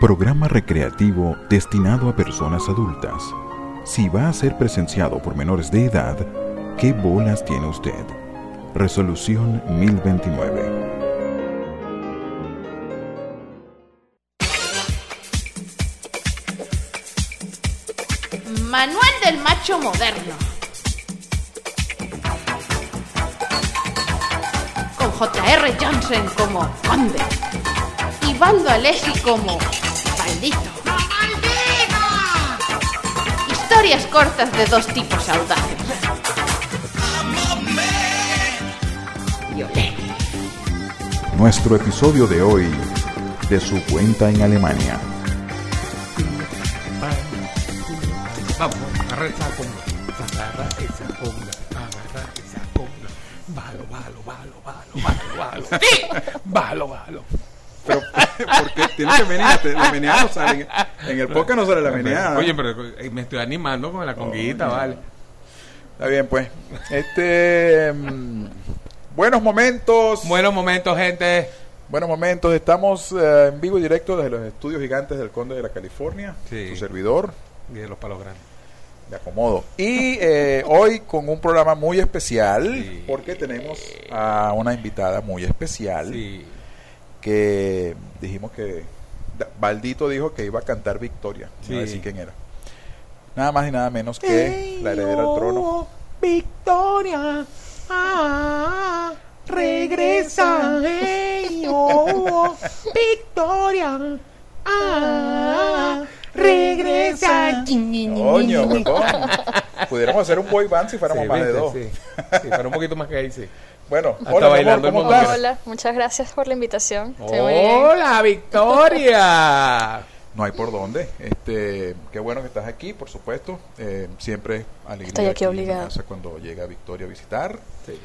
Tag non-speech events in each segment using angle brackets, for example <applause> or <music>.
programa recreativo destinado a personas adultas. Si va a ser presenciado por menores de edad, ¿qué bolas tiene usted? Resolución 1029. Manual del macho moderno. Con J.R. Johnson como conde. Y Baldo Alessi como maldito. Historias cortas de dos tipos audaces. Nuestro episodio de hoy, de su cuenta en Alemania. Vamos, agarra esa conga. Agarra esa conga. Agarra esa. Bájalo, bájalo. Pero, porque tiene que menear, la meneada no sale. En el podcast no sale la meneada. Oye, pero eh, me estoy animando con la conguita, vale. Está bien, pues. Este. mm, buenos momentos. Buenos momentos, gente. Buenos momentos. Estamos eh, en vivo y directo desde los estudios gigantes del Conde de la California. Sí. Su servidor, Y de los palos grandes. de acomodo. Y eh, hoy con un programa muy especial. Sí. Porque tenemos a una invitada muy especial. Sí. Que dijimos que. Baldito dijo que iba a cantar Victoria. No Sí. decir quién era. Nada más y nada menos que la heredera al trono. Victoria, ah, regresa, hey, oh, Victoria, ah, regresa. Coño, huevón. Pudiéramos hacer un boy band si fuéramos Sí, más de dos. Sí, sí, pero un poquito más que ahí, sí. Bueno, Hasta hola, amor, bailando. Hola, muchas gracias por la invitación. Estoy. Hola, Victoria. <laughs> No hay por dónde. Este, qué bueno que estás aquí, por supuesto. Eh, siempre alegría Estoy aquí obligada. casa cuando llega Victoria a visitar. Sí.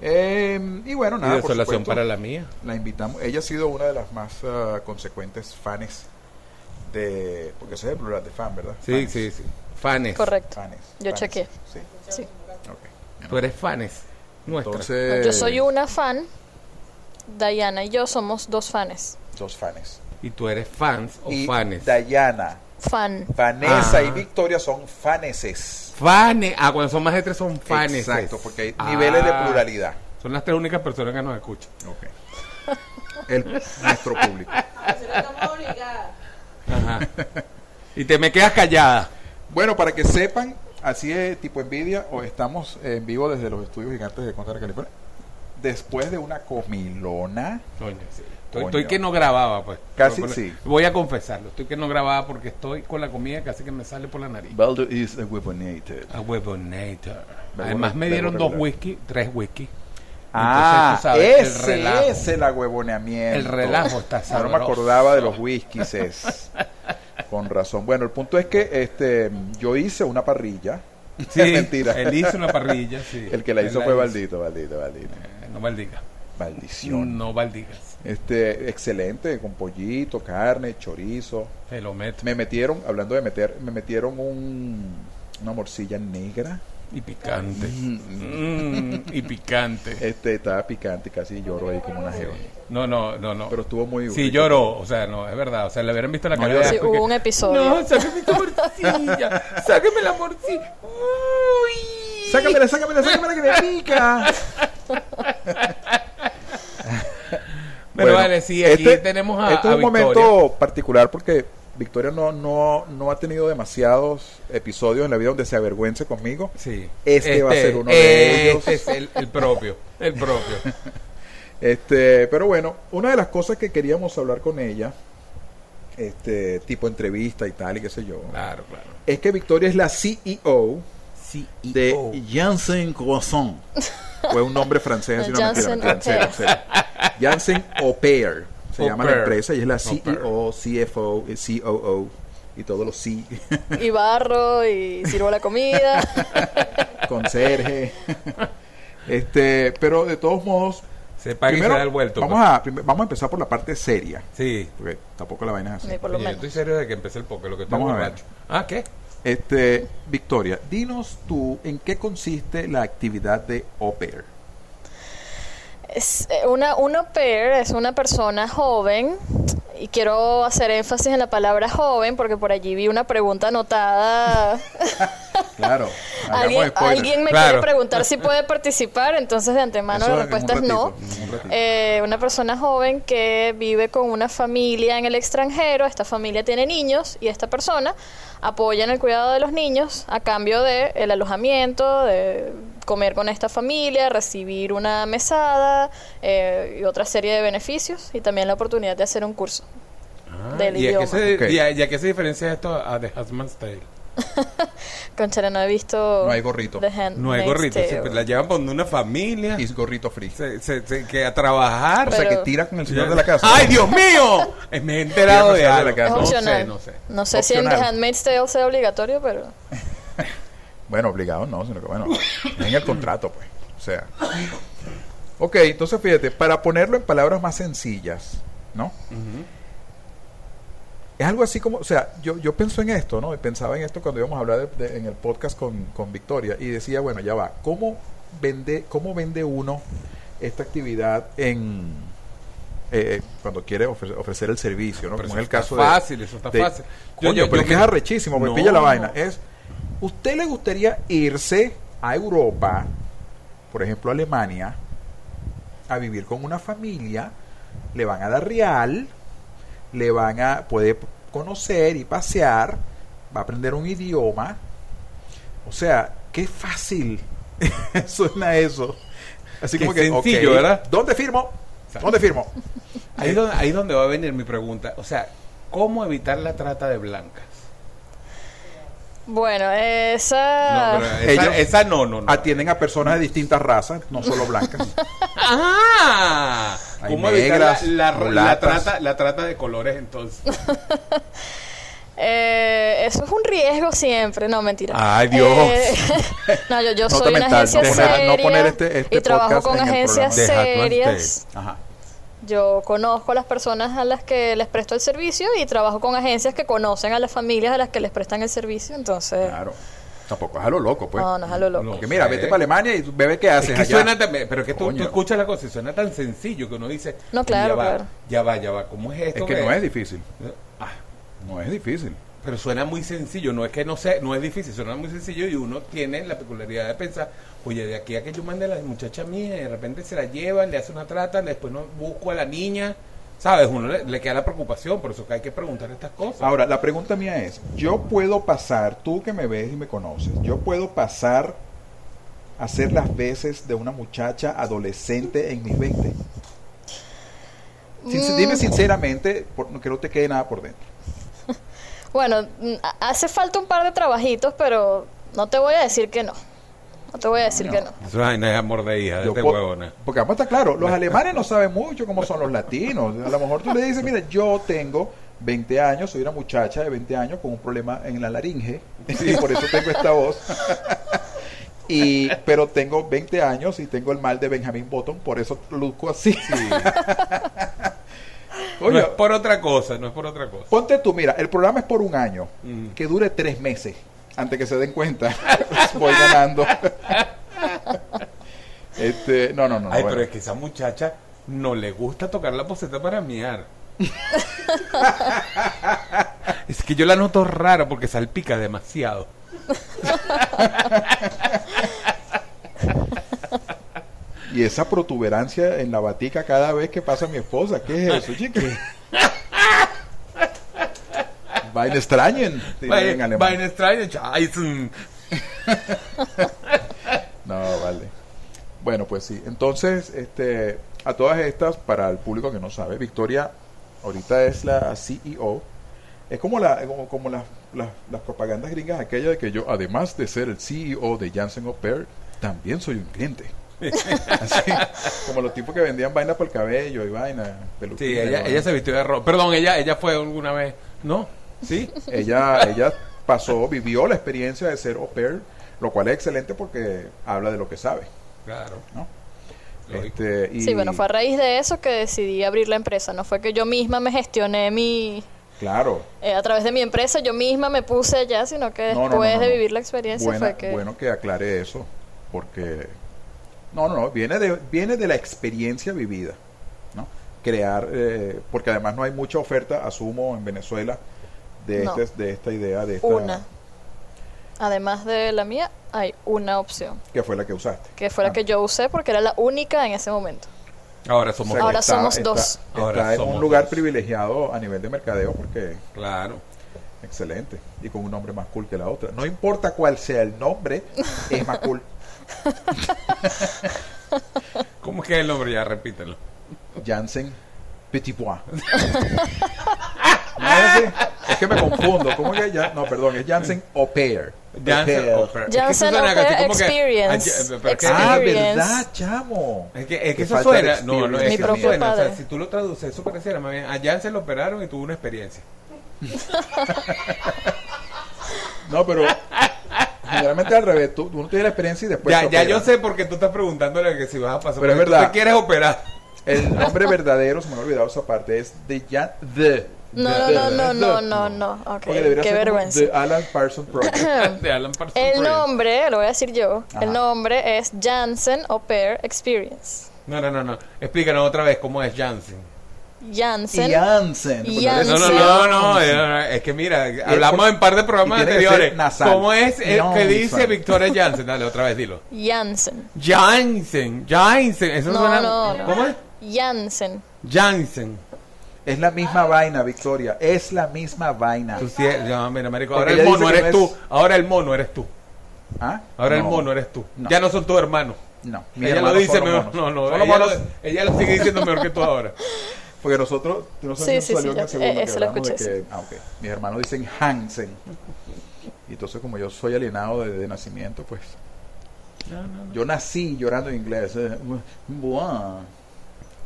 Eh, y bueno, Y nada, por desolación supuesto, para la mía. la invitamos. Ella ha sido una de las más ah, consecuentes fans de, porque ese es el plural de fan, ¿verdad? Sí, Fans. sí, sí. Fanes. Correcto. Fanes, Yo fans. chequeé. Sí, Sí. ok. Tú eres fanes. Nuestra. Entonces, Yo soy una fan. Diana y yo somos dos fans. dos fanes. Y tú eres fans o y fanes. Diana, Fan. Vanessa Ah. y Victoria son faneses. Fanes. Ah, cuando son más de tres son fanes. Exacto, porque hay Ah. niveles de pluralidad. Son las tres únicas personas que nos escuchan. Ok. El, nuestro público. Ajá. y te me quedas callada. Bueno, para que sepan, así es tipo envidia, o estamos en vivo desde los estudios gigantes de Contra California. Después de una comilona, Coño, sí. Estoy, Coño. estoy que no grababa, pues. Casi sí. Voy a confesarlo. Estoy que no grababa porque estoy con la comida casi que me sale por la nariz. Baldo is a weaponated. A huevonator. Verbo Además me dieron dos whisky, tres whisky. Ah, Entonces, sabes, el ese relajo. es el agüevoneamiento. El relajo está Yo no me sabroso. acordaba de los whiskies. <laughs> es. Con razón. Bueno, el punto es que este, yo hice una parrilla. Sí, <laughs> Mentira. Él hizo una parrilla, sí. El que la Él hizo fue Baldito, Baldito, Baldito. Eh, no maldigas. Maldición. No maldigas. Este, excelente, con pollito, carne, chorizo. Te lo meto. Me metieron, hablando de meter, me metieron un, una morcilla negra. Y picante. Mm, y picante. Este, estaba picante, casi lloro ahí como una jeva. No, no, no, no. Pero estuvo muy Sí, rico. lloró. O sea, no, es verdad. O sea, le hubieran visto la No, cara Sí, hubo que- un episodio. No, sáqueme esta morcilla. Sáqueme la morcilla. Uy. Sácamela, sácamela, sácamela que me pica. Pero Bueno, vale, sí, aquí este- tenemos a, Este a es un Victoria. momento particular porque Victoria no, no, no ha tenido demasiados episodios en la vida donde se avergüence conmigo. Sí. Este va a ser uno de ellos. Este es el, el propio. El propio. <laughs> Este, pero bueno, una de las cosas que queríamos hablar con ella, este tipo entrevista y tal y qué sé yo, Claro, claro. es que Victoria es la CEO Sí. de Janssen Croissant. <laughs> Fue un nombre francés, así no mentira. Janssen Au Pair se Au llama la empresa y es la CEO, CFO, COO y todos los C, Y barro y sirvo la comida. <laughs> conserje. Este, pero de todos modos, Se paga y se da el vuelto. vamos, pues. a, prim- vamos a empezar por la parte seria, Sí. porque tampoco la vaina es así. Ni por lo Oye, yo menos. estoy serio de que empecé el poker, lo que Vamos a ver. Ah, ¿qué? Este, Victoria, dinos tú en qué consiste la actividad de au pair. Es, eh, una, un au pair es una persona joven y quiero hacer énfasis en la palabra joven porque por allí vi una pregunta anotada. <laughs> Claro. <laughs> alguien, alguien me Claro. quiere preguntar si puede participar, entonces de antemano Eso la respuesta es no. un. Eh, una persona joven que vive con una familia en el extranjero, esta familia tiene niños y esta persona apoya en el cuidado de los niños a cambio de el alojamiento, de comer con esta familia, recibir una mesada eh, y otra serie de beneficios y también la oportunidad de hacer un curso. del ¿Y a qué, idioma. se, y a- y a qué se diferencia esto a The Handmaid's Tale? <laughs> Conchale, no he visto. No hay gorrito. The Handmaid's No hay gorrito, se- la llevan por una familia Y es gorrito free. se, se- se- que a trabajar. O sea, que Pero- tira con el señor de la casa. ¡Ay, Dios mío! Me he enterado de de la algo. casa. No sé, no sé. No sé si en The. Handmaid's Tale sea obligatorio, pero. <laughs> Bueno, obligado no, sino que bueno, <coughs> en el contrato, pues. O sea. Ok, entonces fíjate, para ponerlo en palabras más sencillas, ¿no? Es algo así como, o sea, yo, yo pienso en esto, ¿no? Pensaba en esto cuando íbamos a hablar de- de- en el podcast con, con Victoria y decía, bueno, ya va, ¿cómo vende, cómo vende uno esta actividad en eh, cuando quiere ofre- ofrecer el servicio, ¿no? Pero Como en el caso está de- fácil, eso está de- fácil. Yo- Coño, yo- pero yo es que es me- arrechísimo, me No. pilla la vaina. Es, ¿usted le gustaría irse a Europa, por ejemplo a Alemania, a vivir con una familia? Le van a dar real, le van a poder conocer y pasear, va a aprender un idioma. O sea, qué fácil <laughs> suena eso. Así como que, sencillo, ok, ¿verdad? ¿Dónde firmo? ¿Dónde firmo? Ahí, donde, ahí donde va a venir mi pregunta. O sea, ¿cómo evitar la trata de blancas? Bueno, esa. No, pero esa, Ellos- esa no, no, no. Atienden a personas de distintas razas, no solo blancas. <laughs> ¡Ah! Hay ¿Cómo evitar negras, la, la- la trata, la trata de colores entonces? <laughs> Eh, eso es un riesgo siempre, no mentira. Ay, Dios. Eh, <laughs> no, yo, yo Nota soy una mental, agencia no poner- seria no poner este- este y trabajo con agencias serias. Ajá. Yo conozco a las personas a las que les presto el servicio y trabajo con agencias que conocen a las familias a las que les prestan el servicio, entonces Claro. Tampoco es a lo loco, pues. no, no es a lo loco. Porque mira, vete para Alemania y bebé qué haces Es que allá. suena tan- pero es que tú, escuchas la cosa y suena tan sencillo que uno dice, No, claro, ya va, claro. ya va, ya va, ¿cómo es esto? Es que no es difícil. Ah, No es difícil. Pero suena muy sencillo, no es que no sé, no es difícil, suena muy sencillo y uno tiene la peculiaridad de pensar, oye, de aquí a que yo mande a la muchacha mía y de repente se la llevan, le hace una trata, después no busco a la niña, ¿sabes? Uno le, le queda la preocupación, por eso que hay que preguntar estas cosas. Ahora, la pregunta mía es, yo puedo pasar, tú que me ves y me conoces, yo puedo pasar a hacer las veces de una muchacha adolescente en mis 20. Sin- Mm. Dime sinceramente, por- que no te quede nada por dentro. Bueno, mm, ha- hace falta un par de trabajitos, pero no te voy a decir que no. No te voy a decir No. que no. Eso es es amor de hija, de este po- huevona. Porque vamos a estar claro, los alemanes no saben mucho cómo son los latinos. A lo mejor tú le dices, mira, yo tengo 20 años, soy una muchacha de 20 años con un problema en la laringe <laughs> y por eso tengo esta voz. Y, pero tengo 20 años y tengo el mal de Benjamin Button, por eso luzco así. No es por otra cosa, no es por otra cosa. ponte tú, mira, el programa es por un año, Mm. que dure tres meses, antes que se den cuenta. <laughs> Voy ganando. <laughs> este, no, no, no. no, Ay, bueno. pero es que esa muchacha no le gusta tocar la poseta para miar. <laughs> es que yo la noto rara porque salpica demasiado. Y esa protuberancia en la batica cada vez que pasa mi esposa, ¿qué es eso, chica? <laughs> Vaina extrañen, en alemán. Scheißen. <laughs> No, vale. Bueno, pues sí. Entonces, este, a todas estas, para el público que no sabe, Victoria ahorita es la CEO. Es como la, como, como las, las, las propagandas gringas aquella de que yo, además de ser el CEO de Janssen Au Pair, también soy un cliente. Así, como los tipos que vendían vainas por el cabello y vaina, peluquín. Sí, ella, ella se vistió de rojo. Perdón, ella, ella fue alguna vez. ¿No? ¿Sí? ella, ella pasó, vivió la experiencia de ser au pair, lo cual es excelente porque habla de lo que sabe, Claro. ¿no? Este, y- Sí, bueno, fue a raíz de eso que decidí abrir la empresa. No fue que yo misma me gestioné mi... Claro, eh, a través de mi empresa yo misma me puse allá, sino que No, después no, no, no, de vivir la experiencia Buena- fue que... bueno que aclare eso, porque no, no, no, viene de, viene de la experiencia vivida, ¿no? crear, eh, porque además no hay mucha oferta, asumo, en Venezuela de, No. este- de esta idea, de esta, Una. Además de la mía, hay una opción, que fue la que usaste. que fue la Ah. que yo usé porque era la única en ese momento. Ahora O somos sea, que Ahora dos. somos está, dos. Está, Ahora está en somos un lugar dos. privilegiado a nivel de mercadeo porque Claro. excelente y con un nombre más cool que la otra. No importa cuál sea el nombre, es más cool. <laughs> ¿Cómo es que es el nombre? Ya repítelo. Janssen Petit Bois. <laughs> ¿No es que me confundo. ¿Cómo que ya? No, perdón, es Janssen Au Pair. Pair. Au Pair. Que suena Au Pair que- Experience. Ah, que-. ¿verdad, chamo? Es que, es que eso suena, no, no, es que Mi eso propio suena, o sea, padre. si tú lo traduces, eso pareciera más bien, a Jan se lo operaron y tuvo una experiencia. <laughs> No, pero generalmente al revés. Tú, tú no tienes la experiencia y después. ya, ya yo sé por qué tú estás preguntándole que si vas a pasar, Pero es porque tú verdad. te quieres operar. El nombre verdadero, se me ha olvidado esa parte, es de Jan. The. No, The- no, no, no, The. no, no, no. Ok, Porque debería qué vergüenza. The Alan Parsons Project. <coughs> <coughs> de Alan Parsons El Project. nombre, lo voy a decir yo, Ajá. el nombre es Janssen Au Pair Experience. No, no, no, no. Explícanos otra vez cómo es Janssen. Janssen. Janssen. Janssen. No, no, no, no, eh, es que mira, hablamos en par de programas que anteriores. nasal. ¿Cómo es el que Janssen. dice Victoria <laughs> Janssen? Dale, otra vez, dilo. Janssen. Janssen, Janssen, eso No, suena... no, no. ¿Cómo es? Janssen. Janssen. Es la misma vaina, Victoria. Es la misma vaina. Tú sí, no, mira, marico, Porque ahora el mono que eres no tú. es- Ahora el mono eres tú. ¿Ah? Ahora el No, mono eres tú. No. Ya no son tus hermanos. No. Ella lo dice mejor. No, no, ella, ella lo sigue diciendo mejor que tú ahora. <laughs> Porque nosotros, no sé Sí, sí, salió sí, en el segundo eh, que eso lo hablamos de que, ah, ok. Mis hermanos dicen Hansen. Y entonces como yo soy alienado de, de nacimiento, pues yo nací llorando en inglés. eh, buah.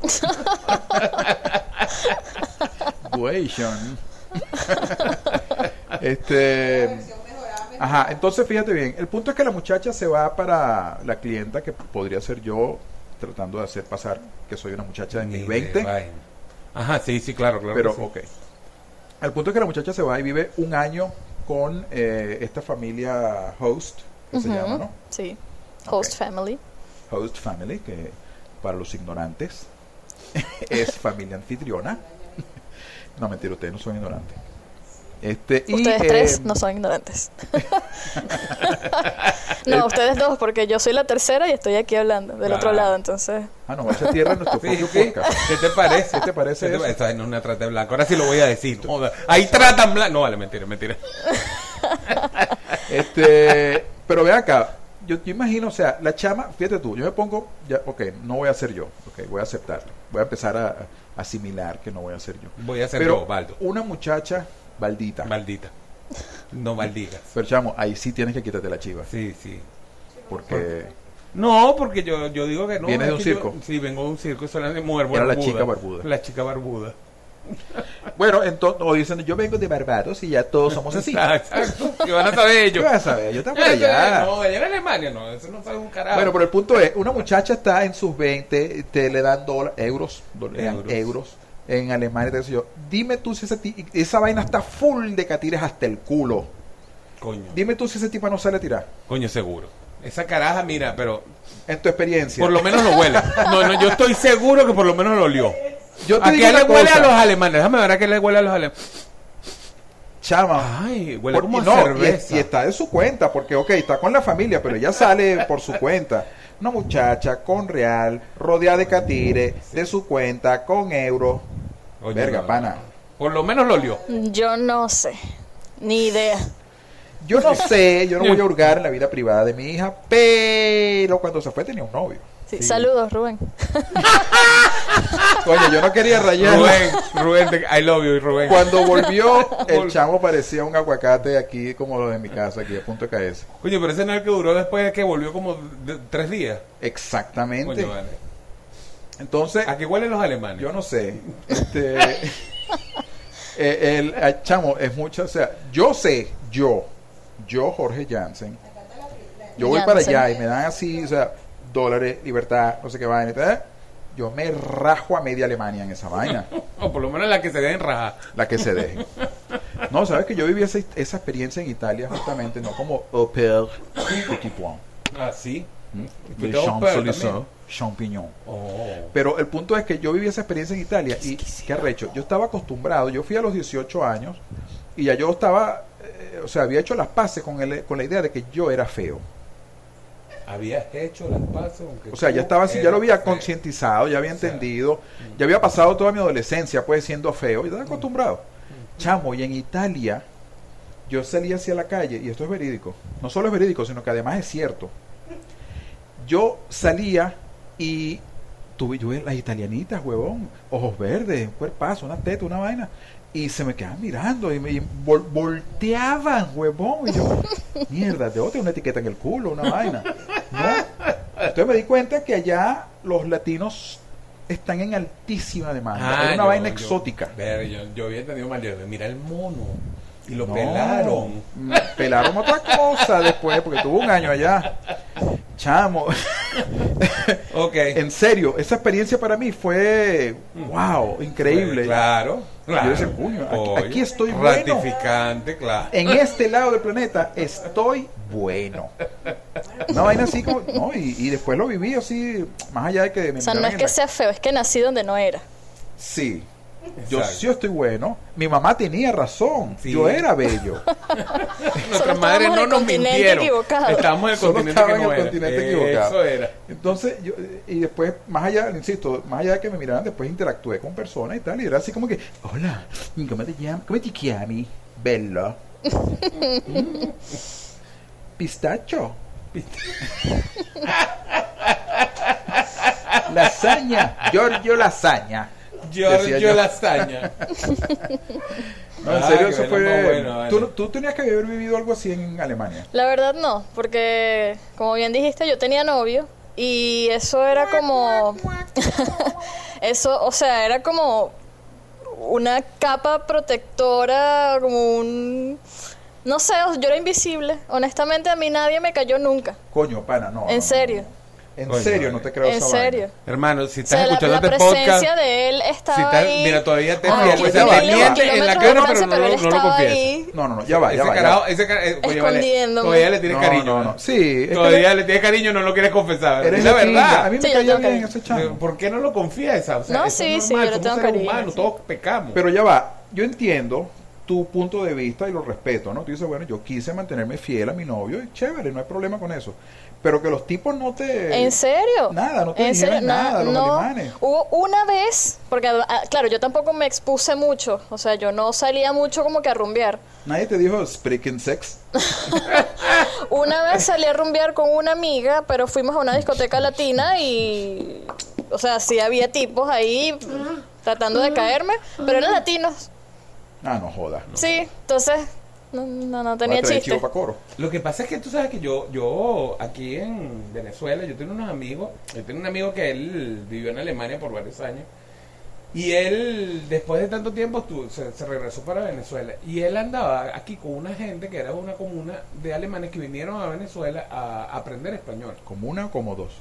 <laughs> Buation. este Ajá, entonces fíjate bien, el punto es que la muchacha se va para la clienta que podría ser yo tratando de hacer pasar que soy una muchacha de mis 20. Ajá, sí, sí, claro, claro. Pero, sí. ok. El punto es que la muchacha se va y vive un año con eh, esta familia host, que se llama, ¿no? Sí. Host family. Host family, que para los ignorantes <laughs> es familia anfitriona. <laughs> No, mentira, ustedes no son ignorantes. Este, y, Ustedes eh, tres no son ignorantes. <laughs> no, ustedes dos, porque yo soy la tercera y estoy aquí hablando del otro Claro. lado, entonces. Ah, no, echa tierra nuestro propio. ¿Qué te parece? ¿Qué te parece ¿Qué te Esta no es una trata de blanco. Ahora sí lo voy a decir. Joda. Ahí tratan blanco. No, vale, mentira, mentira. <laughs> Este, pero ve acá, yo, yo imagino, o sea, la chama, fíjate tú, yo me pongo, ya, ok, no voy a ser yo, ok, voy a aceptarlo, voy a empezar a, a asimilar que no voy a ser yo. Voy a ser pero yo, Baldo. una muchacha maldita, Maldita. No maldigas. pero chamo, ahí sí tienes que quitarte la chiva, Sí, sí. porque No, porque yo, yo digo que no. ¿Vienes de un que yo- circo? sí, vengo de un circo. Era de mujer Era la barbuda. chica barbuda. La chica barbuda. <laughs> bueno, entonces, o dicen, yo vengo de Barbados y ya todos somos así. Exacto. ¿Qué van a saber ¿Qué ellos? vas a saber? Yo estaba por allá. No, allá en Alemania no. Eso no sabe un carajo. Bueno, pero el punto es, una muchacha está en sus 20, te le dan dólares, euros, Euros. euros en Alemania, te yo. Dime tú si ese esa vaina está full de catires hasta el culo. Coño. Dime tú si ese tipo no sale a tirar. Coño, seguro. Esa caraja, mira, pero En tu experiencia. por lo menos lo huele. No, no, yo estoy seguro que por lo menos lo olió. yo te ¿A digo qué le huele a los alemanes? Déjame ver a qué le huele a los alemanes. Chama. Ay, huele Por- como a no, cerveza. y está de su cuenta, porque, ok, está con la familia, pero ella sale por su cuenta. Una muchacha con real, rodeada de catires, de su cuenta, con euros. Verga, no, pana. Por lo menos lo olió. Yo no sé. Ni idea. Yo no <laughs> sé, yo no voy a hurgar en la vida privada de mi hija, pero cuando se fue tenía un novio. Sí, Sí. Saludos, Rubén. <laughs> Coño, yo no quería rayar. Rubén, Rubén, I love you, Rubén. Cuando volvió, <laughs> el chamo parecía un aguacate aquí como los de mi casa, aquí a punto de caerse. Coño, pero ese no es el que duró después de que volvió como de- tres días. Exactamente. Coño, vale. Entonces, ¿A qué huelen los alemanes? yo no sé. Este, <laughs> eh, el, el chamo es mucho, o sea, yo sé, yo, yo Jorge Jansen, yo voy para allá y me dan así, o sea, dólares, libertad, no sé qué vaina, y tal, yo me rajo a media Alemania en esa vaina, <laughs> O por lo menos la que se dejen rajar. la que se deje. <laughs> No, sabes que yo viví esa, esa experiencia en Italia justamente, no como au pair petit point. Ah, sí. También. champignon. Oh. Pero el punto es que yo viví esa experiencia en Italia y qué arrecho. Yo estaba acostumbrado, yo fui a los 18 años y ya yo estaba, eh, o sea, había hecho las paces con, el, con la idea de que yo era feo. Habías hecho las aunque O sea, ya estaba así, ya lo había concientizado, ya había O sea, entendido, ya había pasado toda mi adolescencia pues siendo feo y estaba acostumbrado. Chamo, y en Italia yo salía hacia la calle, y esto es verídico, no solo es verídico, sino que además es cierto. Yo salía y tuve yo las italianitas, huevón, ojos verdes, un cuerpazo, una teta, una vaina, y se me quedaban mirando y me y vol- volteaban, huevón, y yo, <laughs> mierda, de otra una etiqueta en el culo, una vaina. No. Entonces me di cuenta que allá los latinos están en altísima demanda. Ah, es una yo- vaina yo- exótica. ver, yo, yo había entendido mal. yo, Mira el mono. Y lo No, pelaron. mm, Pelaron otra cosa después, porque tuvo un año allá. Chamo. <laughs> Ok. en serio, esa experiencia para mí fue, wow, increíble. Claro. claro. Yo decía, "Coño, aquí- estoy bueno". Ratificante, claro. En este lado del planeta estoy bueno. Una vaina así como, no, y, y después lo viví así, más allá de que me O sea, no es que la- sea feo, es que nací donde no era. Sí. Yo sí estoy bueno. Mi mamá tenía razón. Sí. Yo era bello. <laughs> Nuestras madres no nos mintieron. Estábamos en el Solo continente estaba que en no el era. continente equivocado. Eso era. Entonces, yo, y después, más allá, insisto, más allá de que me miraran, después interactué con personas y tal, y era así como que, hola, ¿cómo te llamas? ¿Cómo te llamas? Bello. Mm. <laughs> Pistacho. <laughs> Lasaña. Giorgio Lasaña. Giorgio yo. Lasaña. <laughs> <laughs> No, en Ah, serio, eso bueno, fue. bueno, vale. ¿Tú, tú tenías que haber vivido algo así en Alemania. La verdad no, porque como bien dijiste, yo tenía novio y eso era como... <laughs> eso, o sea, era como una capa protectora, como un... No sé, yo era invisible. Honestamente, a mí nadie me cayó nunca. Coño, pana, no. no, En no, serio. no. En Coño, serio, no te creo En esa vaina. serio. Hermano, si O estás sea, la, escuchando la este podcast. presencia de él estaba Si ahí. mira, todavía te a fías, pues, te en la cara, pero no, lo- no lo confiesa. No, no, no, ya va, ya ese va. carajo, ese vale, todavía le tienes No, cariño. no, no. Sí, Todavía le tienes cariño, no lo quieres confesar. es la verdad. A mí me tengo bien ese chamo. ¿Por qué no lo confiesa? O sea, No, sí, sí, yo tengo cariño, todos pecamos. Pero ya va, yo entiendo tu punto de vista y lo respeto, ¿no? Tú dices, bueno, yo quise mantenerme fiel a mi novio y chévere, no hay problema con eso. Pero que los tipos no te... ¿En serio? Nada, no te ¿En serio? nada, Na- los no. alemanes. Hubo una vez, porque ah, claro, yo tampoco me expuse mucho, o sea, yo no salía mucho como que a rumbear. Nadie te dijo sprechen sex. <laughs> Una vez salí a rumbear con una amiga, pero fuimos a una discoteca latina y, o sea, sí había tipos ahí tratando de caerme, pero eran latinos. Ah, no jodas. No. Sí, entonces no, no, no tenía chiste. coro. Lo que pasa es que tú sabes que yo, yo aquí en Venezuela, yo tengo unos amigos, yo tengo un amigo que él vivió en Alemania por varios años y él después de tanto tiempo estuvo- se, se regresó para Venezuela y él andaba aquí con una gente que era una comuna de alemanes que vinieron a Venezuela a aprender español, ¿Como una o como dos?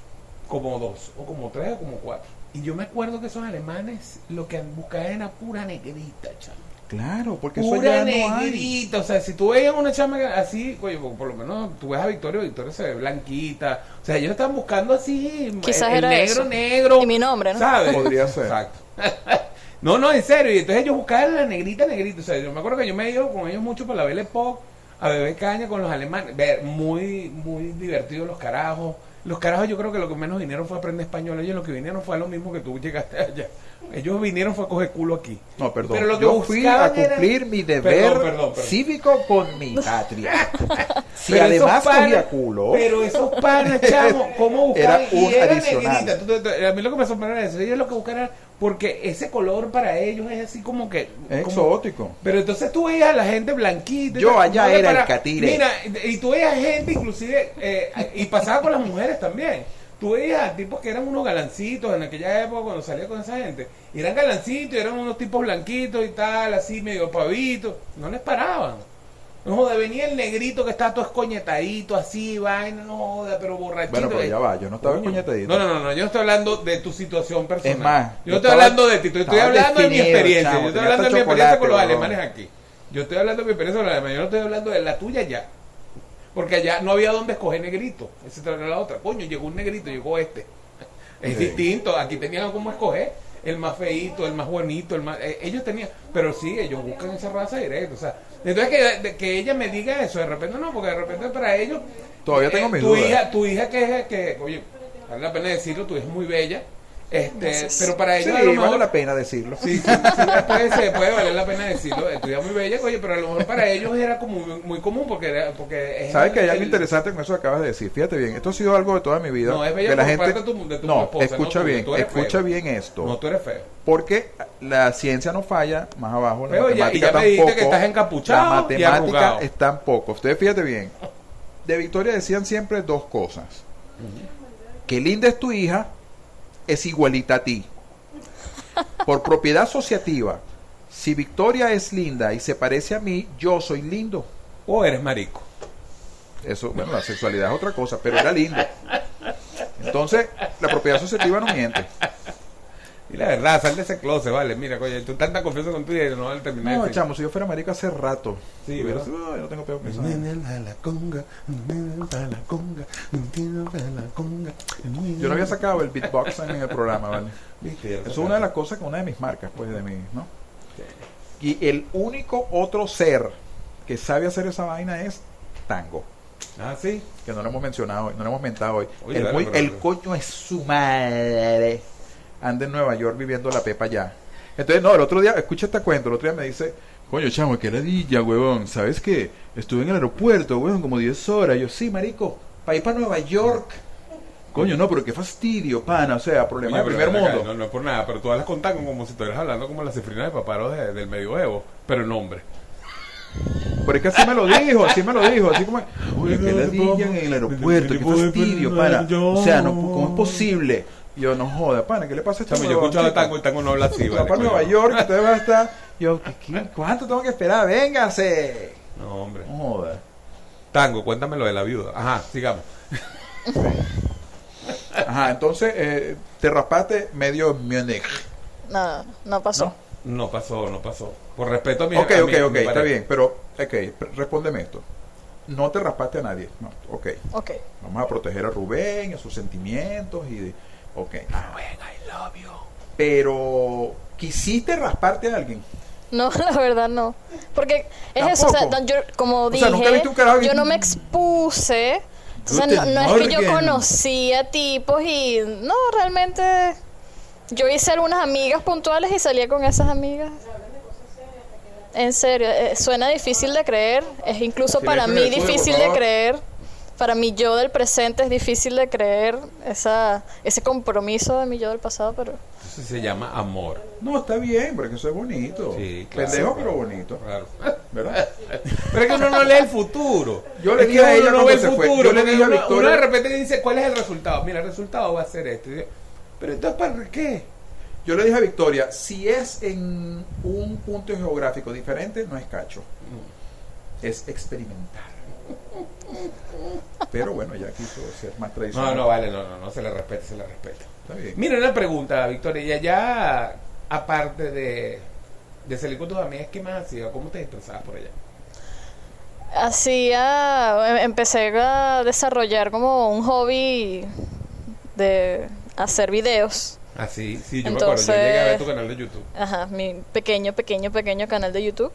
como dos o como tres o como cuatro. Y yo me acuerdo que esos alemanes lo que buscaban era pura negrita, chaval. Claro, porque eso Pura ya no hay. negrita, o sea, si tú veías una chama así, oye, por por lo menos tú ves a Victoria, Victoria se ve blanquita, o sea, ellos están buscando así, Quizás el era negro, eso. negro, Y mi nombre, ¿no? ¿sabes? Podría ser. Exacto. <laughs> no, no, en serio, y entonces ellos buscaban la negrita, negrita, o sea, yo me acuerdo que yo me he ido con ellos mucho para la Belle Époque, a beber caña con los alemanes, ver, muy, muy divertidos los carajos. Los carajos yo creo que lo que menos vinieron fue a aprender español, ellos lo que vinieron fue a lo mismo que tú llegaste <laughs> allá. Ellos vinieron fue a coger culo aquí. No, perdón. Pero lo que Yo fui a era- cumplir mi deber Perdón, perdón, perdón. cívico con mi patria. si <laughs> Pero además esos panas- cogía culo, Pero esos panas, <laughs> chamo, ¿cómo buscar? Era un adicional. tú- tú- a mí lo que me sorprendió era eso. Ellos lo que buscan era. Porque ese color para ellos es así como que. es como- exótico. Pero entonces tú veías a la gente blanquita. y Yo allá era el catire. Mira, y y tú veías gente inclusive. eh, y pasaba con las mujeres también. Tú veías tipos que eran unos galancitos en aquella época cuando salía con esa gente. Y eran galancitos, y eran unos tipos blanquitos y tal, así medio pavitos. No les paraban. No joda, venía el negrito que estaba todo escoñetadito, así, vaina, no joda, pero borrachito. Bueno, pero ya va, yo no estaba escoñetadito. No, no, no, no, yo no estoy hablando de tu situación personal. Es más, yo no estoy hablando de ti, estoy hablando de mi experiencia. yo estoy hablando de mi experiencia con los alemanes aquí. Yo estoy hablando de mi experiencia con los alemanes, yo no estoy hablando de la tuya ya. Porque allá no había donde escoger negrito. Esa era la otra. Coño, llegó un negrito, llegó este. Es Sí. distinto. Aquí tenían como escoger. El más feíto, el más bonito, el más... eh, ellos tenían... Pero sí, ellos buscan esa raza directa. O sea, entonces que, que ella me diga eso, de repente no, porque de repente para ellos... Todavía tengo eh, mis tu. Hija, tu hija que es... Que, oye, vale la pena decirlo, tu hija es muy bella. Este, pero para Sí, ellos a lo mejor... vale la pena decirlo. Sí, sí, sí, <laughs> puede, ser, puede valer la pena decirlo. Estudia muy bella, oye, pero a lo mejor para ellos era como muy, muy común porque, era- porque es ¿Sabes que hay algo el- interesante con eso que acabas de decir? Fíjate bien, esto ha sido algo de toda mi vida. No, es bella de la gente... parte de tu- de tu no, esposa, escucha no tú, bien, tú escucha feo. bien esto. No, tú eres feo. Porque la ciencia no falla, más abajo la Pero ya- matemática y ya me dijiste tampoco. que estás encapuchado La y matemática arrugado. es tampoco. Ustedes fíjate bien. De Victoria decían siempre dos cosas. Que linda es tu hija, es igualita a ti. Por propiedad asociativa, si Victoria es linda y se parece a mí, yo soy lindo. O eres marico. Eso, bueno, la sexualidad es otra cosa, pero era lindo. Entonces, la propiedad asociativa no miente. Y la verdad, sal de ese closet, vale. Mira, coño, tú tanta confianza con y no vale terminar. No, chamo, si yo fuera marico hace rato. Sí, ¿verdad? sido, "Ay, no tengo peor que eso". Yo no había sacado el beatbox en el programa, ¿vale? Eso es una de las cosas que una de mis marcas, pues, de mí, ¿no? Y el único otro ser que sabe hacer esa vaina es Tango, Ah, sí. que no lo hemos mencionado hoy, no lo hemos mentado hoy. Oye, el, dale, muy- pero- el coño es su madre. Anda en Nueva York viviendo la pepa ya. Entonces, no, el otro día, escucha este cuento, el otro día me dice, coño, chamo, qué ladilla, huevón, ¿sabes qué? Estuve en el aeropuerto, huevón, como 10 horas. Yo, sí, marico, para ir para Nueva York. Coño, no, pero qué fastidio, pana, o sea, problema Oye, de pero primer acá, mundo. No, no es por nada, pero tú hablas con Tango como si estuvieras hablando como las cifrinas de paparos de- del medioevo, pero en nombre. Pero es que así me lo dijo, así me lo dijo, así como, oye, qué ladilla en el aeropuerto, qué fastidio, pana. O sea, no, ¿cómo es posible? Yo, no joda, pana, ¿qué le pasa a este Chamo, yo he escuchado? Tango y Tango no habla así, Va vale, para. Nueva York, entonces va a estar. Yo, ¿qué- qué- ¿cuánto tengo que esperar? Véngase. No, hombre. No joda. Tango, cuéntame lo de la viuda. Ajá, sigamos. Ajá, entonces eh, te raspaste medio Múnich. No, no pasó. ¿No? No pasó, no pasó. Por respeto a mi Ok, a ok, mi- ok, mi está bien, pero, ok, respóndeme esto. No te raspaste a nadie, no, ok. Ok. Vamos a proteger a Rubén, a sus sentimientos y de, ok. Rubén, I love you. Pero, ¿quisiste rasparte a alguien? No, <laughs> la verdad no. Porque es eso, o sea, ¿Tampoco? no, yo, como O dije, sea, nunca viste un carajo que- yo no me expuse. Entonces, no, no es que yo conocía tipos y no, realmente yo hice algunas amigas puntuales y salía con esas amigas. En serio, eh, suena difícil de creer, es incluso para Silencio mí difícil de creer. Para mi yo del presente es difícil de creer esa, ese compromiso de mi yo del pasado, pero Eso se llama amor. No, está bien, porque eso es bonito. Sí, claro. Pendejo, pero bonito. Claro. ¿Verdad? <laughs> Pero es que uno no lee el futuro. Yo le es dije que a ella no ve el se fue. futuro. Yo le dije a Victoria- uno de repente dice, ¿cuál es el resultado? Mira, el resultado va a ser este. Pero entonces, ¿para qué? Yo le dije a Victoria, si es en un punto geográfico diferente, no es cacho. Es experimentar. Pero bueno, ella quiso ser más No, tradicional. no, vale, no, no, no, se le respeta, se le respeta. Está bien. Mira, una pregunta, Victoria. Y allá, aparte de, de salir con tus amigas, ¿qué más hacías? ¿Cómo te expresabas por allá? hacía, em- empecé a desarrollar como un hobby de hacer videos. Ah, sí, sí, yo me acuerdo. Yo Entonces- llegué a ver tu canal de YouTube. Ajá, mi pequeño, pequeño, pequeño canal de YouTube.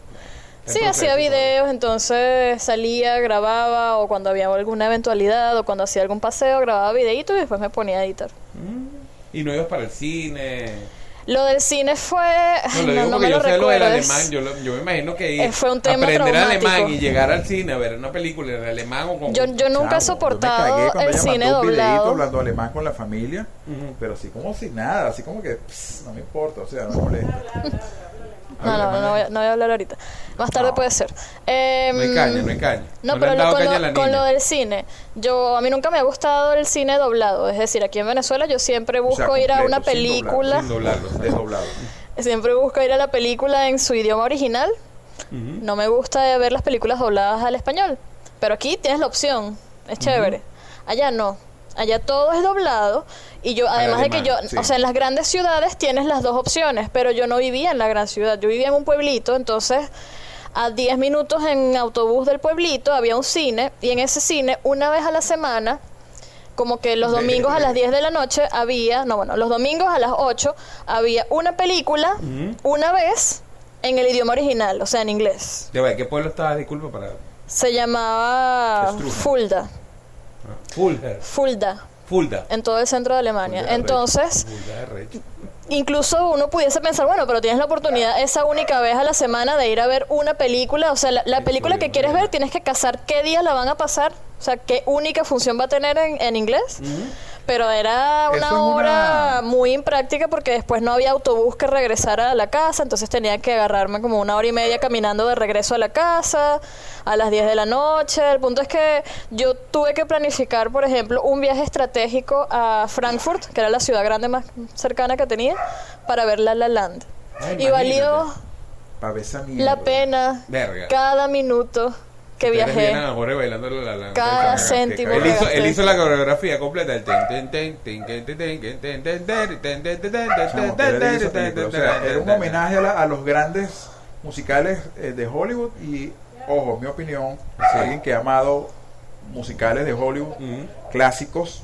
Sí, hacía videos, entonces salía, grababa, o cuando había alguna eventualidad, o cuando hacía algún paseo, grababa videitos y después me ponía a editar. Mm. Y no ibas para el cine. Lo del cine fue... No, lo no, digo no porque me yo lo sé lo del alemán. Yo, lo- yo me imagino que ir fue un tema aprender traumático. alemán y llegar al cine a ver una película en alemán o con. Yo, yo nunca he Chamo, yo me cagué soportado cuando el ella cine mandó un doblado. hablando alemán con la familia, Ujú. pero así como si nada, así como que pss, no me importa, o sea, no me molesta. <laughs> No, no, no voy, a, no voy a hablar ahorita. Más tarde puede ser. Em, No hay caña, no hay caña. No, pero lo- con, lo, con lo del cine, yo a mí nunca me ha gustado el cine doblado. Es decir, aquí en Venezuela yo siempre O sea, busco ir a una película, Sin doblarlo. <laughs> siempre busco ir a la película en su idioma original. No me gusta ver las películas dobladas al español. Pero aquí tienes la opción, es chévere. Allá no. Allá todo es doblado y yo, además de que yo, sí. o sea, en las grandes ciudades tienes las dos opciones, pero yo no vivía en la gran ciudad, yo vivía en un pueblito, entonces A 10 minutos en autobús del pueblito había un cine y en ese cine una vez a la semana, como que los domingos a las 10 de la noche había, no bueno, los domingos a las 8 había una película una vez en el idioma original, o sea, en inglés. Ya ¿qué pueblo estaba? Disculpa para... Se llamaba. Fulda, Fulda. Fulda, Fulda. en todo el centro de Alemania. Fulda, Entonces, Fulda incluso uno pudiese pensar, bueno, pero tienes la oportunidad esa única vez a la semana de ir a ver una película, o sea, la, película que quieres ver tienes que casar qué día la van a pasar, o sea, qué única función va a tener en, en inglés. Pero era una hora una- muy impráctica porque después no había autobús que regresara a la casa, entonces tenía que agarrarme como una hora y media caminando de regreso a la casa a las 10 de la noche. El punto es que yo tuve que planificar, por ejemplo, un viaje estratégico a Frankfurt, que era la ciudad grande más cercana que tenía, para ver La La Land. Ay, y valió la pena Verga. cada minuto que viajé. bailando la la Cada céntimo Él hizo, gasté. él hizo la coreografía completa. El ten, ten, ten, ten, ten, ten, ten, ten, ten, ten, ten, ten, ten, ten, ten, Chamo, ten, que era un ten, homenaje a, la- a los grandes musicales eh, de Hollywood y, ojo, mi opinión, Sí. alguien que ha amado musicales de Hollywood, clásicos.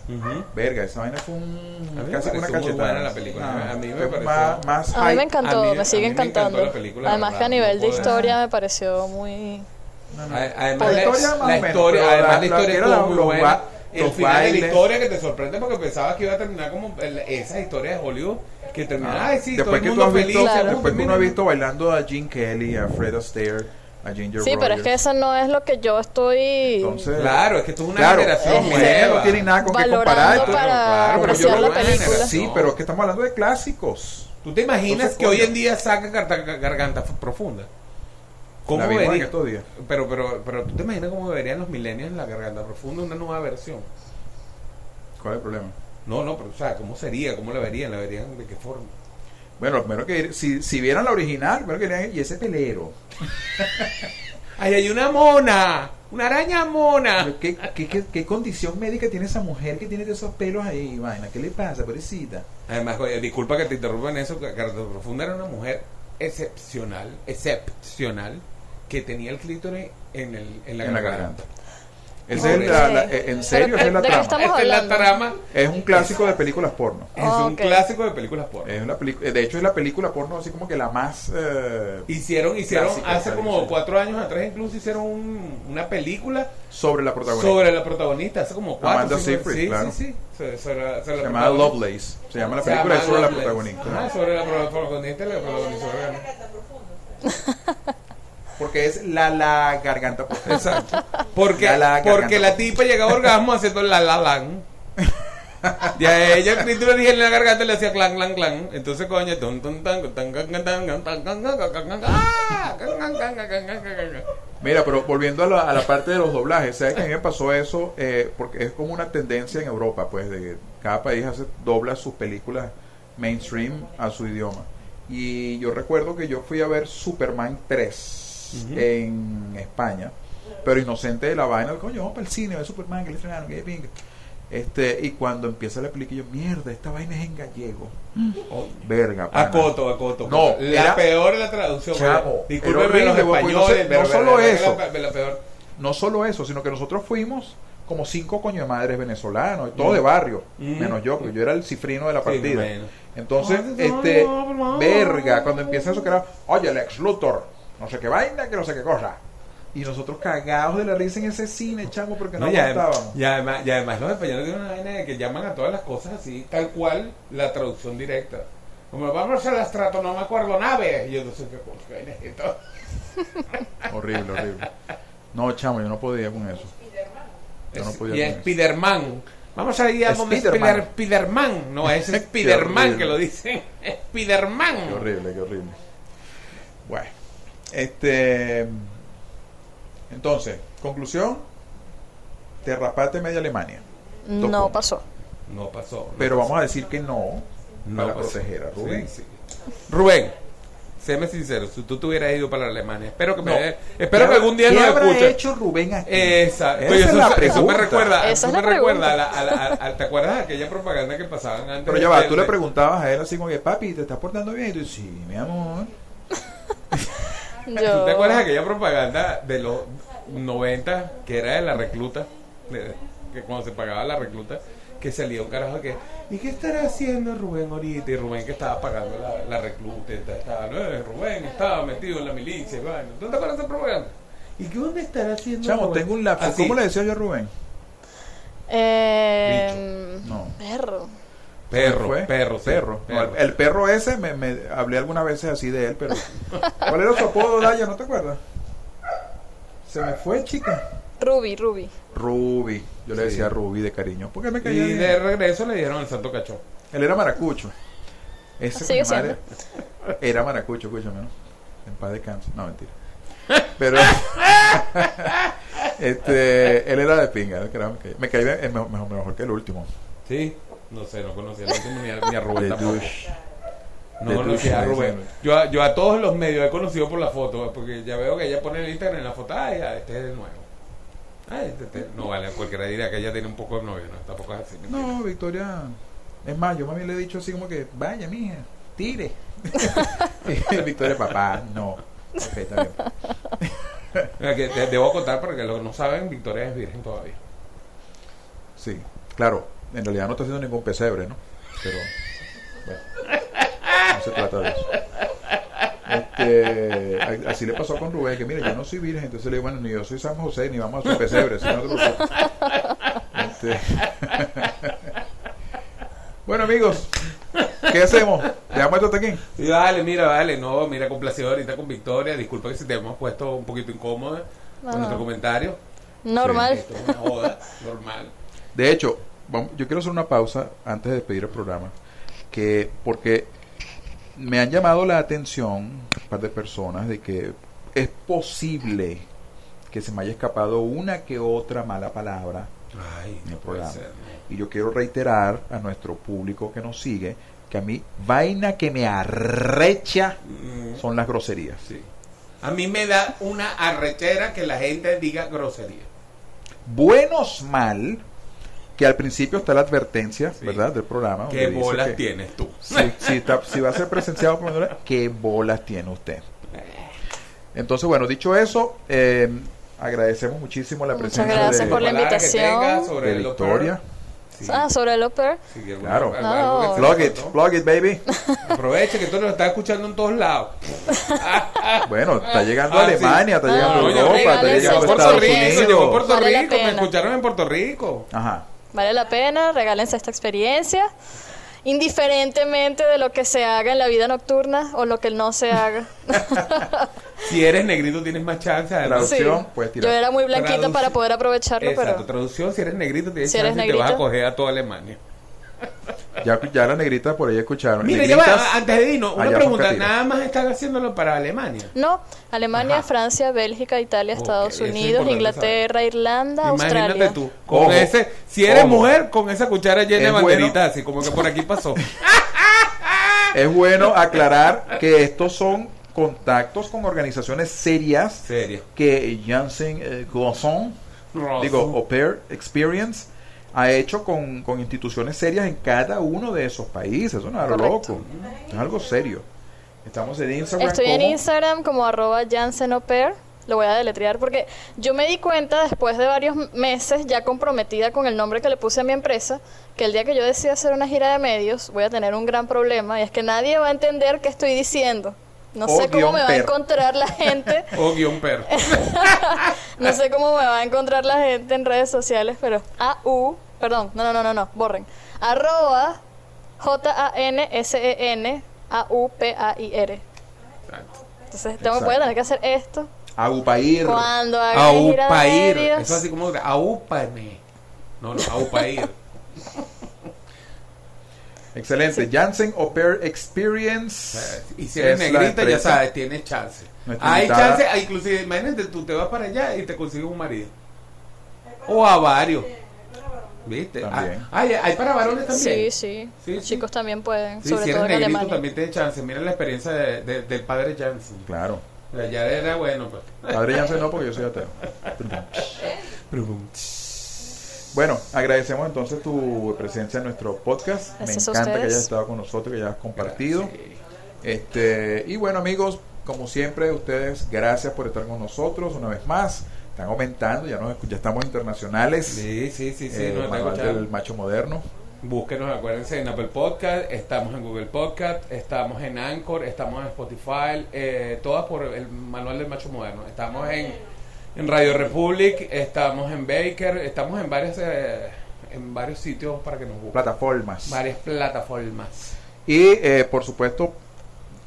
Verga, esa vaina fue un, casi una cachetada. buena la película. Ah, A mí me Más, más A mí me encantó, A mí- me sigue encantando. la película, Además la que a nivel de historia me pareció muy... No, no. A- Además, La la, historia la menos, historia, además la- la historia la- era muy los buena. El los final de la historia que te sorprende porque pensabas que iba a terminar como el- esas historias de Hollywood que terminaba, ay sí, todo después el que tú mundo has feliz. visto, Claro. después que uno ha visto bailando a Gene Kelly, a Fred Astaire, a Ginger Sí, pero es que eso no es lo que yo estoy Entonces, Claro, es que esto es una claro, generación nueva. no tienen nada con qué comparar. para claro, pero yo la película. Sí, pero es que estamos hablando de clásicos. ¿Tú te imaginas Entonces, que hoy en día saca Garganta Profunda? ¿Cómo La en vería- estos días. Pero, pero, pero tú te imaginas cómo verían los millennials la Garganta Profunda, una nueva versión. ¿Cuál es el problema? No, no, pero o sea, ¿cómo sería? ¿Cómo la verían? ¿La verían de qué forma? Bueno, lo primero que si, si vieran la original, primero que dirían, y ese pelero. ¡Ay, <laughs> hay una mona! ¡Una araña mona! ¿Qué, qué, qué, qué condición médica tiene esa mujer que tiene esos pelos ahí, vaina? ¿Qué le pasa, pobrecita? Además, oye, disculpa que te interrumpa en eso, que Garganta Profunda era una mujer excepcional, excepcional, que tenía el clítoris en, el, en la en la garganta. garganta. Esa es la, la- en serio, Pero, esa es la ¿de qué trama. Esa es la trama. Es un clásico de películas porno. Es un ok. clásico de películas porno. Es una de hecho, es la película porno así como que la más... eh, Hicieron, hicieron Clásica, hace como cuatro años atrás, incluso hicieron un- una película sobre la protagonista. sobre la protagonista, hace como cuatro Amanda cinco- Seyfried, sí, claro. sí, sí, sobre, sobre la- sobre Se la llama. Lovelace. Se llama la película sobre la protagonista. Ajá, sobre la pro- protagonista y la protagonista. <laughs> Porque es la la garganta. Profunda. Porque la, porque la tipa llega a orgasmo haciendo la la lan. Y a ella el en la garganta le hacía clan, clan, clan. Entonces, coño, ton, ton, tan, tan, Mira, pero volviendo a la, a la, parte de los doblajes, ¿sabes que a mí me pasó eso? Eh, porque es como una tendencia en Europa, pues, de que cada país hace, dobla sus películas mainstream a su idioma. Y yo recuerdo que yo fui a ver Superman 3 en España, pero inocente de la vaina, coño, vamos para el cine, a ver Superman, que le estrenaron, que pinga. Este, y cuando empieza la película, yo, mierda, esta vaina es en gallego. Verga. pana. Acoto, acoto. No, la era- peor la traducción. Chavo, Discúlpeme los no españoles, pero no solo eso. La, la peor. No solo eso, sino que nosotros fuimos como cinco coño de madres venezolanos, y todo Mm. de barrio, Mm. menos yo, porque yo era el cifrino de la partida. Entonces, Ay, este, verga, cuando empieza eso que era, oye, el ex Luthor, no sé qué vaina, que no sé qué cosa. Y nosotros cagados de la risa en ese cine, chamo, porque no, No, y, adem- aguantábamos. y además, y además los españoles tienen una vaina de que llaman a todas las cosas así, tal cual la traducción directa. Como vamos a la estrato, no me acuerdo nave. Y yo no sé qué cosa. <laughs> Horrible, horrible. No, chamo, yo no podía con eso. Yo no podía y con eso. Spiderman. Vamos a ir a donde Spiderman. Spider, Spiderman. No, es <laughs> Spiderman que lo dicen. <laughs> Spiderman. Qué horrible, qué horrible. Bueno, este. Entonces, conclusión: te rapaste media Alemania. No pasó. No pasó. no Pero pasó. vamos a decir que no, No para pasó. proteger a Rubén. Sí, sí. Rubén, séme sincero, si tú te hubieras ido para Alemania, espero que, me, No. espero que ¿Qué algún día ¿Qué habrá escuches. hecho Rubén aquí? Esa, Esa oye, es eso, la eso me pregunta. recuerda, Esa eso es me recuerda a pregunta. la, a la- a- ¿te acuerdas de aquella propaganda que pasaban antes? Pero ya va, tú le preguntabas a él así como que, papi, ¿te estás portando bien? Y tú, sí, mi amor. Yo- ¿Tú te acuerdas de aquella propaganda de los 90 que era de la recluta? De- que cuando se pagaba la recluta, que salía un carajo que, ¿y qué estará haciendo Rubén ahorita? Y Rubén que estaba pagando la, la recluta, y estaba, no, Rubén estaba metido en la milicia, y bueno. ¿tú te acuerdas de esa propaganda? ¿Y qué dónde estará haciendo Chamo, Rubén? tengo un lápiz. Así. ¿Cómo le decía yo a Rubén? Eh, No. Perro. Perro, ¿Fue? perro, sí, perro. No, el, el perro ese, me, me hablé algunas veces así de él, pero... <laughs> ¿Cuál era su apodo, Daya? ¿No te acuerdas? Se me fue, chica. Ruby, Ruby. Ruby. Yo le Sí. decía Ruby de cariño. Porque me caía Y de regreso le dieron el santo cachón. Él era maracucho. Ese Sigue madre era maracucho, escúchame, ¿no? En paz de cáncer. No, mentira. <laughs> Pero este, él era de pinga, me caía- me caía bien, mejor, mejor, mejor que el último. Sí, no sé, no conocía último ni a, ni a Rubén <laughs> De tampoco. No conocía a Rubén. Yo, a- yo a todos los medios he conocido por la foto, porque ya veo que ella pone el Instagram en la foto, ah, ya, este es el nuevo. Ah, este, este- No vale, cualquiera diría que ella tiene un poco de novio, no, tampoco es así. mentira. No, Victoria. Es más, yo más bien le he dicho así como que, vaya, mija, tire. <laughs> <laughs> Victoria, papá, no. Ok, está bien. Mira, que te- debo contar para que los que no saben, Victoria es virgen todavía. Sí, claro, en realidad no está haciendo ningún pesebre, ¿no? Pero, bueno, no se trata de eso. Este, así le pasó con Rubén, que mira, yo no soy virgen, entonces le digo, bueno, ni yo soy San José, ni vamos a hacer pesebre, que no te preocupes. Este, <laughs> bueno, amigos, ¿qué hacemos? ¿Dejamos esto hasta aquí? Y dale, mira, vale, no, mira, complacido ahorita con Victoria. Disculpa que si te hemos puesto un poquito incómoda con nuestro comentario. Normal. Esto es una joda normal. De hecho, vamos- yo quiero hacer una pausa antes de despedir el programa, que porque me han llamado la atención un par de personas de que es posible que se me haya escapado una que otra mala palabra Ay, en el programa. ser. ¿no? Y yo quiero reiterar a nuestro público que nos sigue que a mí vaina que me arrecha Mm, son las groserías. sí. A mí me da una arrechera que la gente diga grosería. Buenos mal que al principio está la advertencia, Sí. ¿verdad? Del programa. ¿Qué bolas que- tienes tú? si, si está- si va a ser presenciado por menores, ¿qué bolas tiene usted? Entonces, bueno, dicho eso, eh, agradecemos muchísimo la Muchas presencia gracias de, por la invitación. sobre de el Victoria. Sí. Ah, sobre el au pair. Sí, Claro. No. Plug it, plug it, baby. Aprovecha que tú nos estás escuchando en todos lados. <laughs> Bueno, está llegando a Ah, sí. Alemania, está llegando a Europa, está llegando a Puerto Estados Rico, Llegó a Unidos. Puerto Vale Rico, me escucharon en Puerto Rico. Ajá. Vale la pena, regálense esta experiencia. Indiferentemente de lo que se haga en la vida nocturna o lo que no se haga. <laughs> Si eres negrito tienes más chance. además. Traducción, puedes Yo era muy blanquita Traduc- para poder aprovecharlo, Exacto, pero traducción, si eres negrito tienes Si eres chance y te vas a coger a toda Alemania. Ya, ya la negrita por ahí escucharon. Mira, ya va, antes de irnos, una pregunta, nada más están haciéndolo para Alemania. no. Alemania, Ajá. Francia, Bélgica, Italia, Estados es Unidos, Inglaterra, Irlanda, Imagínate Australia. tú, con Ojo, ese, si eres ojo. mujer, con esa cuchara llena de bueno. banderitas, así como que por aquí pasó. <laughs> Es bueno aclarar que estos son contactos con organizaciones serias Serio. que Janssen eh, Gosson, digo, Au Pair Experience, ha hecho con, con instituciones serias en cada uno de esos países. Eso no es algo loco, es algo serio. Estamos en Instagram. Estoy en Instagram como arroba Jansen Au Pair. Lo voy a deletrear porque yo me di cuenta después de varios meses ya comprometida con el nombre que le puse a mi empresa que el día que yo decida hacer una gira de medios voy a tener un gran problema y es que nadie va a entender qué estoy diciendo. No O sé cómo me va a per. encontrar la <laughs> gente. O guion perro. <laughs> No sé cómo me va a encontrar la gente en redes sociales, pero AU, perdón, no, no, no, no, no, borren. Arroba J-A-N-S-E-N A-U-P-A-I-R. Entonces, tengo, voy a tener que hacer esto Agupair. cuando haga Aupair. Eso así como aúpame. No, no, aupair. <laughs> Excelente. Janssen Au Pair Experience. Y si eres negrita, ya sabes, tienes chance. Nuestra Hay invitada- chance, ah, inclusive, imagínate, tú te vas para allá y te consigues un marido. O a varios. ¿Viste? También. Ah, hay, hay para varones también. Sí, sí, Sí, Los sí. chicos también pueden, Sí, sobre si todo eres en negrito Alemania. también tienes chance. Mira la experiencia de- de- del padre Jansen. Claro. Ya era bueno, pues. Padre Janssen no, porque yo soy ateo. <laughs> Bueno, agradecemos entonces tu presencia en nuestro podcast. Gracias Me encanta que hayas estado con nosotros, que hayas compartido. Este, y bueno, amigos, como siempre, ustedes, gracias por estar con nosotros una vez más. Están aumentando, ya, nos, ya estamos internacionales. Sí, sí, sí, sí. Eh, nos está Manual del macho moderno. Búsquenos, acuérdense, en Apple Podcast, estamos en Google Podcast, estamos en Anchor, estamos en Spotify, eh, todas por el Manual del Macho Moderno. Estamos en, en Radio Republic, estamos en Baker, estamos en varios, eh, en varios sitios para que nos busquen. Plataformas. Varias plataformas. Y eh, por supuesto,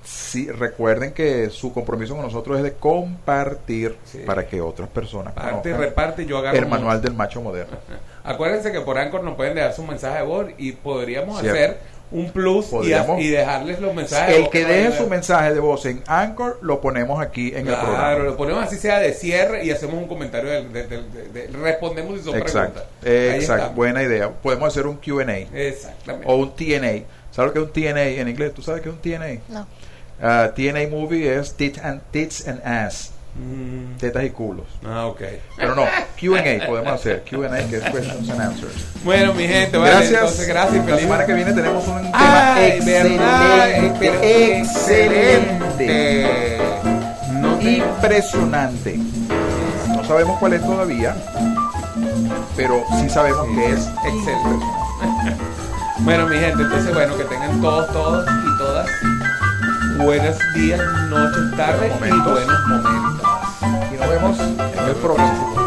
sí, recuerden que su compromiso con nosotros es de compartir Sí. para que otras personas Parte y reparte, yo agarro el mucho. manual del macho moderno. <laughs> Acuérdense que por Anchor nos pueden dejar su mensaje de voz y podríamos Cierto. hacer un plus y, dejarles los mensajes El que deje su mensaje de voz en Anchor lo ponemos aquí en el Claro, programa. lo ponemos así sea de cierre y hacemos un comentario de, de- de- de- de- respondemos si son Exacto, preguntas. Exacto, buena idea. Podemos hacer un Q&A Exactamente. o un TNA. ¿Sabes lo que es un TNA en inglés? ¿Tú sabes qué es un TNA? No. Ah, TNA movie es tit and, tits and ass, Mm, tetas y culos. ah, ok. Pero no, Q&A podemos hacer, Q&A que es questions and answers. Bueno, mi gente, vale, Gracias. entonces gracias. La semana que viene tenemos un tema Ay, excelente, excelente. excelente, No te- impresionante. No sabemos cuál es todavía, pero sí sabemos que es Excelente. <laughs> Bueno, mi gente, entonces, bueno, que tengan todos, todos y todas buenos días, noches, tardes y buenos momentos. Vemos en el próximo.